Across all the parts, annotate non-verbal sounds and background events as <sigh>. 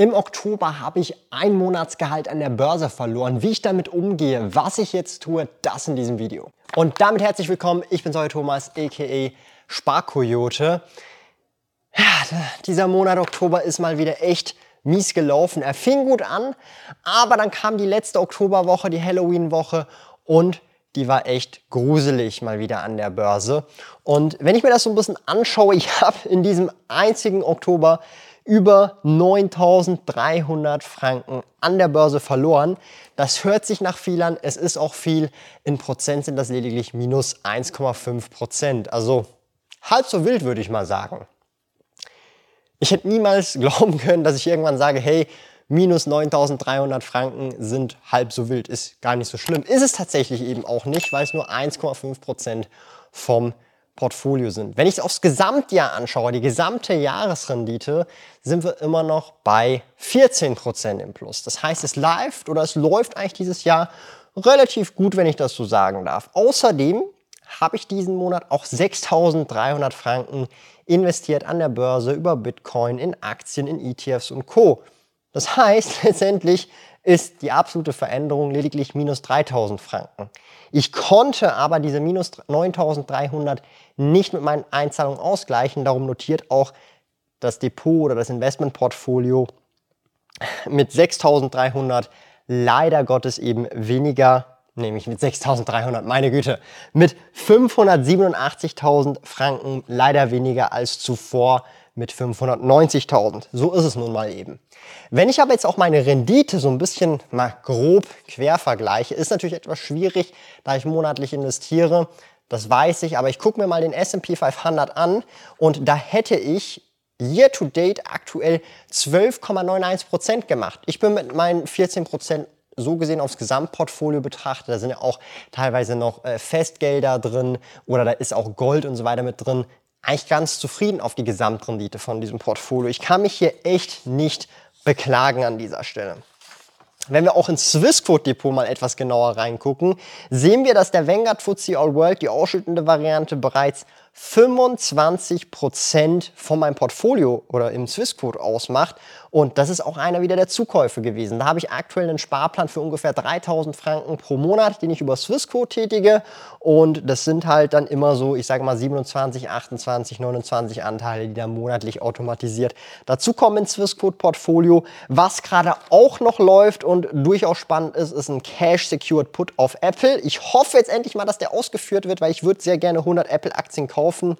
Im Oktober habe ich ein Monatsgehalt an der Börse verloren. Wie ich damit umgehe, was ich jetzt tue, das in diesem Video. Und damit herzlich willkommen. Ich bin Säue Thomas, aka Sparkoyote. Ja, dieser Monat Oktober ist mal wieder echt mies gelaufen. Er fing gut an, aber dann kam die letzte Oktoberwoche, die Halloween-Woche und die war echt gruselig mal wieder an der Börse. Und wenn ich mir das so ein bisschen anschaue, <laughs> ich habe in diesem einzigen Oktober über 9300 Franken an der Börse verloren. Das hört sich nach viel an, es ist auch viel. In Prozent sind das lediglich minus 1,5 Prozent. Also halb so wild würde ich mal sagen. Ich hätte niemals <laughs> glauben können, dass ich irgendwann sage, hey, minus 9300 Franken sind halb so wild, ist gar nicht so schlimm. Ist es tatsächlich eben auch nicht, weil es nur 1,5 Prozent vom Portfolio sind. Wenn ich es aufs Gesamtjahr anschaue, die gesamte Jahresrendite, sind wir immer noch bei 14 Prozent im Plus. Das heißt, es läuft oder es läuft eigentlich dieses Jahr relativ gut, wenn ich das so sagen darf. Außerdem habe ich diesen Monat auch 6.300 Franken investiert an der Börse über Bitcoin, in Aktien, in ETFs und Co. Das heißt, <laughs> letztendlich ist die absolute Veränderung lediglich minus 3000 Franken. Ich konnte aber diese minus 9300 nicht mit meinen Einzahlungen ausgleichen. Darum notiert auch das Depot oder das Investmentportfolio mit 6300 leider Gottes eben weniger nämlich mit 6.300, meine Güte, mit 587.000 Franken, leider weniger als zuvor mit 590.000. So ist es nun mal eben. Wenn ich aber jetzt auch meine Rendite so ein bisschen mal grob quer vergleiche, ist natürlich etwas schwierig, da ich monatlich investiere. Das weiß ich, aber ich gucke mir mal den S&P 500 an und da hätte ich year to date aktuell 12,91% gemacht. Ich bin mit meinen 14% so gesehen aufs Gesamtportfolio betrachtet, da sind ja auch teilweise noch äh, Festgelder drin oder da ist auch Gold und so weiter mit drin, eigentlich ganz zufrieden auf die Gesamtrendite von diesem Portfolio. Ich kann mich hier echt nicht beklagen an dieser Stelle. Wenn wir auch ins Swissquote Depot mal etwas genauer reingucken, sehen wir, dass der Vanguard FTSE All World, die ausschüttende Variante, bereits 25% von meinem Portfolio oder im Swissquote ausmacht. Und das ist auch einer wieder der Zukäufe gewesen. Da habe ich aktuell einen Sparplan für ungefähr 3000 Franken pro Monat, den ich über Swissquote tätige. Und das sind halt dann immer so, ich sage mal 27, 28, 29 Anteile, die dann monatlich automatisiert dazukommen ins Swissquote-Portfolio. Was gerade auch noch läuft und durchaus spannend ist, ist ein Cash-Secured Put auf Apple. Ich hoffe jetzt endlich mal, dass der ausgeführt wird, weil ich würde sehr gerne 100 Apple-Aktien kaufen kaufen.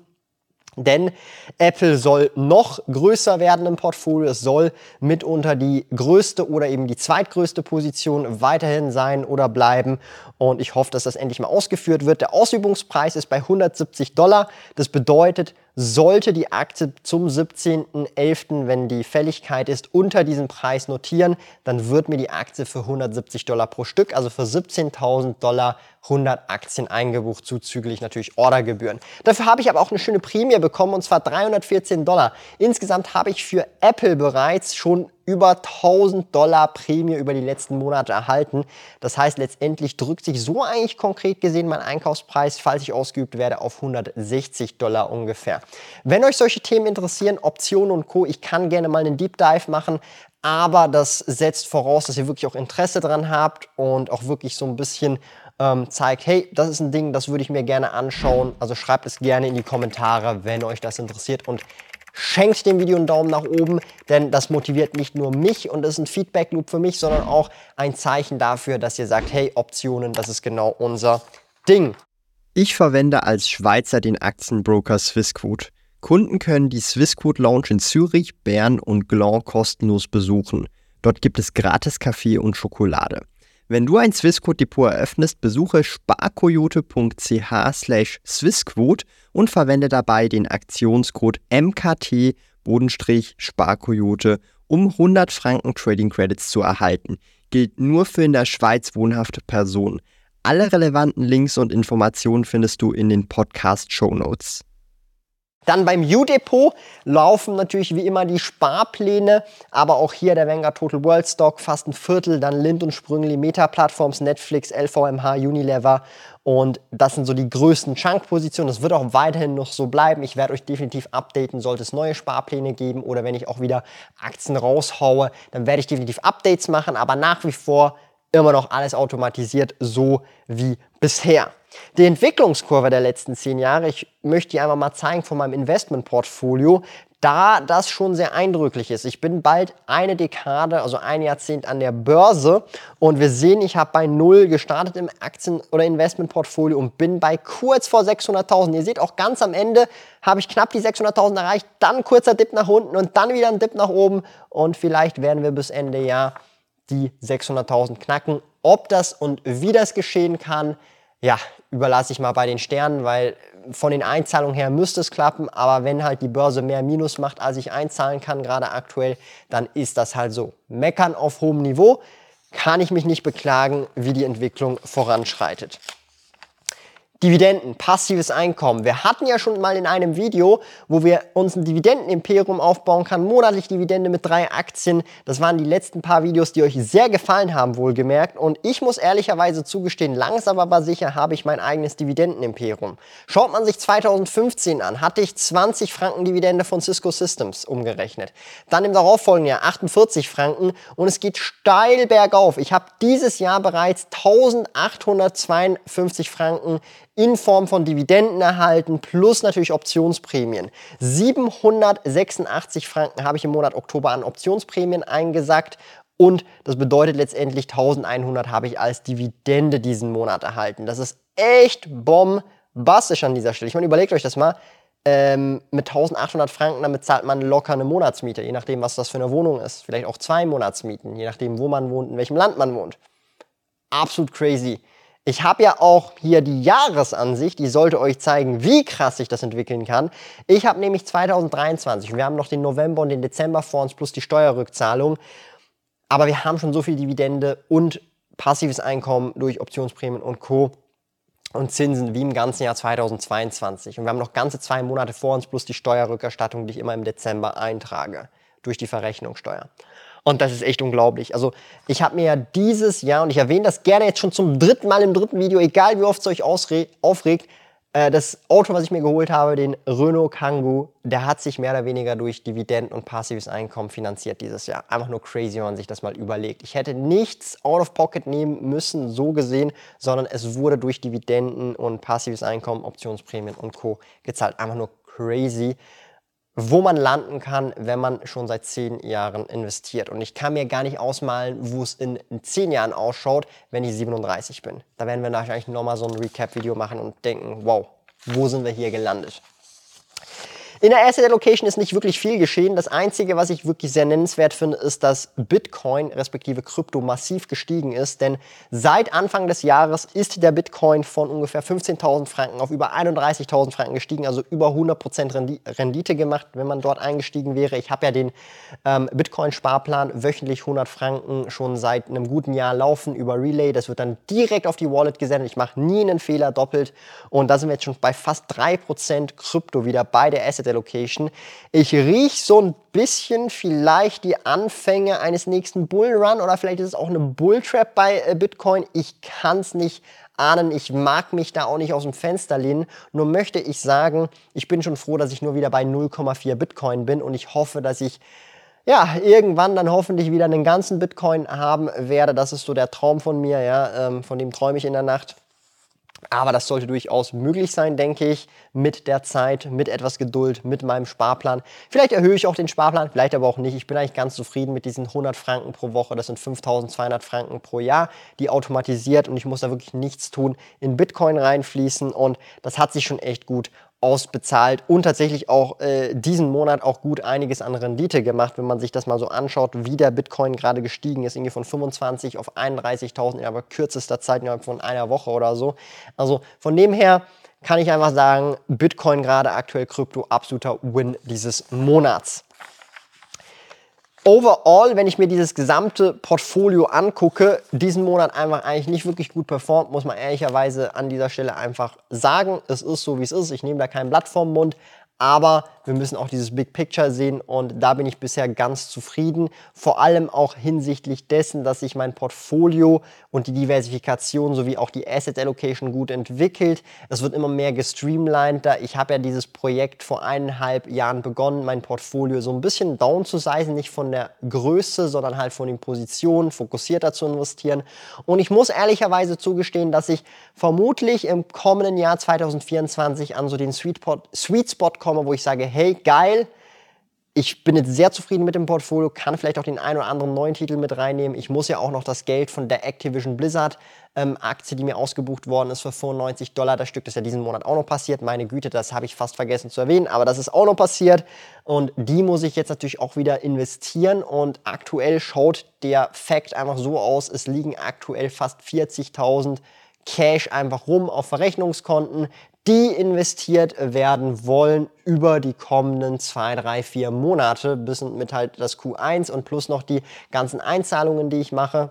Denn Apple soll noch größer werden im Portfolio. Es soll mitunter die größte oder eben die zweitgrößte Position weiterhin sein oder bleiben. Und ich hoffe, dass das endlich mal ausgeführt wird. Der Ausübungspreis ist bei 170 Dollar. Das bedeutet, sollte die Aktie zum 17.11., wenn die Fälligkeit ist, unter diesem Preis notieren, dann wird mir die Aktie für 170 Dollar pro Stück, also für 17.000 Dollar 100 Aktien eingebucht, zuzüglich natürlich Ordergebühren. Dafür habe ich aber auch eine schöne Prämie bekommen und zwar 314 Dollar. Insgesamt habe ich für Apple bereits schon über 1000 Dollar Prämie über die letzten Monate erhalten. Das heißt, letztendlich drückt sich so eigentlich konkret gesehen mein Einkaufspreis, falls ich ausgeübt werde, auf 160 Dollar ungefähr. Wenn euch solche Themen interessieren, Optionen und Co., ich kann gerne mal einen Deep Dive machen, aber das setzt voraus, dass ihr wirklich auch Interesse dran habt und auch wirklich so ein bisschen ähm, zeigt, hey, das ist ein Ding, das würde ich mir gerne anschauen. Also schreibt es gerne in die Kommentare, wenn euch das interessiert und Schenkt dem Video einen Daumen nach oben, denn das motiviert nicht nur mich und ist ein Feedback-Loop für mich, sondern auch ein Zeichen dafür, dass ihr sagt, hey, Optionen, das ist genau unser Ding. Ich verwende als Schweizer den Aktienbroker Swissquote. Kunden können die Swissquote Lounge in Zürich, Bern und Gland kostenlos besuchen. Dort gibt es gratis Kaffee und Schokolade. Wenn du ein Swissquote-Depot eröffnest, besuche sparkoyote.ch slash Swissquote und verwende dabei den Aktionscode MKT Sparkoyote Um 100 Franken Trading Credits zu erhalten, gilt nur für in der Schweiz wohnhafte Personen. Alle relevanten Links und Informationen findest du in den Podcast Show Notes. Dann beim U-Depot laufen natürlich wie immer die Sparpläne, aber auch hier der Vanguard Total World Stock fast ein Viertel, dann Lind und Sprüngli, Meta-Plattforms, Netflix, LVMH, Unilever und das sind so die größten Chunk-Positionen. Das wird auch weiterhin noch so bleiben. Ich werde euch definitiv updaten, sollte es neue Sparpläne geben oder wenn ich auch wieder Aktien raushaue, dann werde ich definitiv Updates machen, aber nach wie vor immer noch alles automatisiert, so wie bisher. Die Entwicklungskurve der letzten zehn Jahre, ich möchte die einmal mal zeigen von meinem Investmentportfolio, da das schon sehr eindrücklich ist. Ich bin bald eine Dekade, also ein Jahrzehnt an der Börse und wir sehen, ich habe bei Null gestartet im Aktien- oder Investmentportfolio und bin bei kurz vor 600.000. Ihr seht auch ganz am Ende habe ich knapp die 600.000 erreicht, dann kurzer Dip nach unten und dann wieder ein Dip nach oben und vielleicht werden wir bis Ende Jahr die 600.000 knacken. Ob das und wie das geschehen kann, ja, überlasse ich mal bei den Sternen, weil von den Einzahlungen her müsste es klappen, aber wenn halt die Börse mehr Minus macht, als ich einzahlen kann, gerade aktuell, dann ist das halt so. Meckern auf hohem Niveau, kann ich mich nicht beklagen, wie die Entwicklung voranschreitet. Dividenden, passives Einkommen. Wir hatten ja schon mal in einem Video, wo wir uns ein Dividendenimperium aufbauen kann, monatlich Dividende mit drei Aktien. Das waren die letzten paar Videos, die euch sehr gefallen haben, wohlgemerkt. Und ich muss ehrlicherweise zugestehen, langsam aber sicher habe ich mein eigenes Dividendenimperium. Schaut man sich 2015 an, hatte ich 20 Franken Dividende von Cisco Systems umgerechnet. Dann im darauffolgenden Jahr 48 Franken und es geht steil bergauf. Ich habe dieses Jahr bereits 1852 Franken in Form von Dividenden erhalten, plus natürlich Optionsprämien. 786 Franken habe ich im Monat Oktober an Optionsprämien eingesackt und das bedeutet letztendlich 1100 habe ich als Dividende diesen Monat erhalten. Das ist echt bombastisch an dieser Stelle. Ich meine, überlegt euch das mal. Ähm, mit 1800 Franken, damit zahlt man locker eine Monatsmiete, je nachdem, was das für eine Wohnung ist. Vielleicht auch zwei Monatsmieten, je nachdem, wo man wohnt, in welchem Land man wohnt. Absolut crazy. Ich habe ja auch hier die Jahresansicht, die sollte euch zeigen, wie krass sich das entwickeln kann. Ich habe nämlich 2023, wir haben noch den November und den Dezember vor uns plus die Steuerrückzahlung, aber wir haben schon so viel Dividende und passives Einkommen durch Optionsprämien und Co. und Zinsen wie im ganzen Jahr 2022. Und wir haben noch ganze zwei Monate vor uns plus die Steuerrückerstattung, die ich immer im Dezember eintrage durch die Verrechnungssteuer. Und das ist echt unglaublich. Also ich habe mir ja dieses Jahr, und ich erwähne das gerne jetzt schon zum dritten Mal im dritten Video, egal wie oft es euch aufregt, äh, das Auto, was ich mir geholt habe, den Renault Kangoo, der hat sich mehr oder weniger durch Dividenden und passives Einkommen finanziert dieses Jahr. Einfach nur crazy, wenn man sich das mal überlegt. Ich hätte nichts out of pocket nehmen müssen, so gesehen, sondern es wurde durch Dividenden und passives Einkommen, Optionsprämien und Co. gezahlt. Einfach nur crazy wo man landen kann, wenn man schon seit zehn Jahren investiert. Und ich kann mir gar nicht ausmalen, wo es in, zehn Jahren ausschaut, wenn ich 37 bin. Da werden wir wahrscheinlich nochmal so ein Recap-Video machen und denken, wow, wo sind wir hier gelandet? In der Asset Allocation ist nicht wirklich viel geschehen. Das Einzige, was ich wirklich sehr nennenswert finde, ist, dass Bitcoin respektive Krypto massiv gestiegen ist. Denn seit Anfang des Jahres ist der Bitcoin von ungefähr 15.000 Franken auf über 31.000 Franken gestiegen, also über 100% Rendite gemacht, wenn man dort eingestiegen wäre. Ich habe ja den ähm, Bitcoin-Sparplan wöchentlich 100 Franken schon seit einem guten Jahr laufen über Relay. Das wird dann direkt auf die Wallet gesendet. Ich mache nie einen Fehler doppelt. Und da sind wir jetzt schon bei fast 3% Krypto wieder bei der Asset der Location. Ich rieche so ein bisschen vielleicht die Anfänge eines nächsten Bullrun oder vielleicht ist es auch eine Bulltrap bei äh, Bitcoin. Ich kann es nicht ahnen. Ich mag mich da auch nicht aus dem Fenster lehnen. Nur möchte ich sagen, ich bin schon froh, dass ich nur wieder bei 0,4 Bitcoin bin und ich hoffe, dass ich ja, irgendwann dann hoffentlich wieder einen ganzen Bitcoin haben werde. Das ist so der Traum von mir, ja, ähm, von dem träume ich in der Nacht. Aber das sollte durchaus möglich sein, denke ich, mit der Zeit, mit etwas Geduld, mit meinem Sparplan. Vielleicht erhöhe ich auch den Sparplan, vielleicht aber auch nicht. Ich bin eigentlich ganz zufrieden mit diesen 100 Franken pro Woche. Das sind 5200 Franken pro Jahr, die automatisiert und ich muss da wirklich nichts tun, in Bitcoin reinfließen und das hat sich schon echt gut ausbezahlt und tatsächlich auch äh, diesen Monat auch gut einiges an Rendite gemacht, wenn man sich das mal so anschaut, wie der Bitcoin gerade gestiegen ist, irgendwie von 25 auf 31.000 in aber kürzester Zeit, innerhalb von einer Woche oder so. Also von dem her kann ich einfach sagen, Bitcoin gerade aktuell Krypto absoluter Win dieses Monats. Overall, wenn ich mir dieses gesamte Portfolio angucke, diesen Monat einfach eigentlich nicht wirklich gut performt, muss man ehrlicherweise an dieser Stelle einfach sagen. Es ist so, wie es ist. Ich nehme da kein Blatt vom Mund. Aber wir müssen auch dieses Big Picture sehen und da bin ich bisher ganz zufrieden. Vor allem auch hinsichtlich dessen, dass sich mein Portfolio und die Diversifikation sowie auch die Asset Allocation gut entwickelt. Es wird immer mehr gestreamliner. Ich habe ja dieses Projekt vor eineinhalb Jahren begonnen, mein Portfolio so ein bisschen down zu sizen, nicht von der Größe, sondern halt von den Positionen, fokussierter zu investieren. Und ich muss ehrlicherweise zugestehen, dass ich vermutlich im kommenden Jahr 2024 an so den Sweet, Sweet Spot komme, komme, wo ich sage, hey, geil, ich bin jetzt sehr zufrieden mit dem Portfolio, kann vielleicht auch den einen oder anderen neuen Titel mit reinnehmen. Ich muss ja auch noch das Geld von der Activision Blizzard ähm, Aktie, die mir ausgebucht worden ist für 95 Dollar das Stück, das ist ja diesen Monat auch noch passiert. Meine Güte, das habe ich fast vergessen zu erwähnen, aber das ist auch noch passiert. Und die muss ich jetzt natürlich auch wieder investieren. Und aktuell schaut der Fact einfach so aus, es liegen aktuell fast 40.000 Cash einfach rum auf Verrechnungskonten, die investiert werden wollen über die kommenden zwei, drei, vier Monate, bis mit halt das Q1 und plus noch die ganzen Einzahlungen, die ich mache.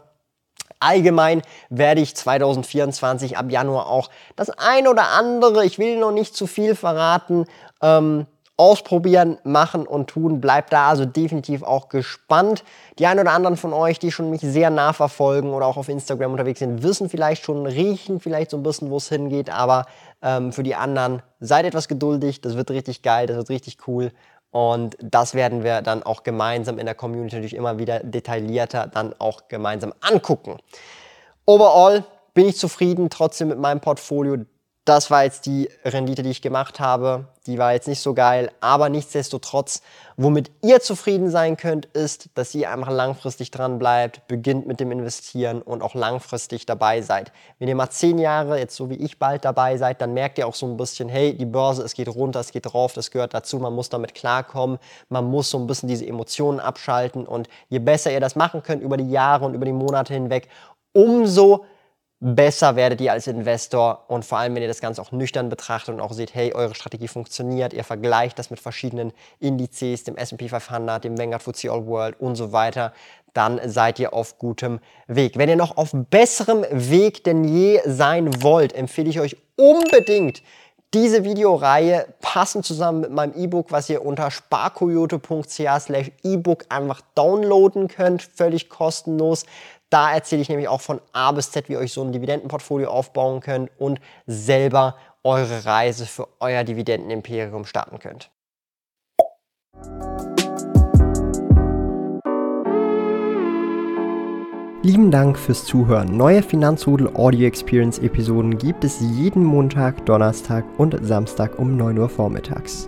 Allgemein werde ich 2024 ab Januar auch das ein oder andere, ich will noch nicht zu viel verraten, ähm, ausprobieren, machen und tun. Bleibt da also definitiv auch gespannt. Die ein oder anderen von euch, die schon mich sehr nah verfolgen oder auch auf Instagram unterwegs sind, wissen vielleicht schon, riechen vielleicht so ein bisschen, wo es hingeht. Aber ähm, für die anderen, seid etwas geduldig. Das wird richtig geil, das wird richtig cool. Und das werden wir dann auch gemeinsam in der Community natürlich immer wieder detaillierter dann auch gemeinsam angucken. Overall bin ich zufrieden trotzdem mit meinem Portfolio das war jetzt die Rendite, die ich gemacht habe. Die war jetzt nicht so geil, aber nichtsdestotrotz, womit ihr zufrieden sein könnt, ist, dass ihr einfach langfristig dran bleibt, beginnt mit dem Investieren und auch langfristig dabei seid. Wenn ihr mal zehn Jahre, jetzt so wie ich bald dabei seid, dann merkt ihr auch so ein bisschen, hey, die Börse, es geht runter, es geht drauf, das gehört dazu, man muss damit klarkommen, man muss so ein bisschen diese Emotionen abschalten und je besser ihr das machen könnt über die Jahre und über die Monate hinweg, umso besser werdet ihr als Investor und vor allem, wenn ihr das Ganze auch nüchtern betrachtet und auch seht, hey, eure Strategie funktioniert, ihr vergleicht das mit verschiedenen Indizes, dem S&P 500, dem Vanguard FTSE All World und so weiter, dann seid ihr auf gutem Weg. Wenn ihr noch auf besserem Weg denn je sein wollt, empfehle ich euch unbedingt diese Videoreihe passend zusammen mit meinem E-Book, was ihr unter sparkoyote.ch slash E-Book einfach downloaden könnt, völlig kostenlos. Da erzähle ich nämlich auch von A bis Z, wie ihr euch so ein Dividendenportfolio aufbauen könnt und selber eure Reise für euer Dividendenimperium starten könnt. Lieben Dank fürs Zuhören. Neue Finanzrudel Audio Experience Episoden gibt es jeden Montag, Donnerstag und Samstag um 9 Uhr vormittags.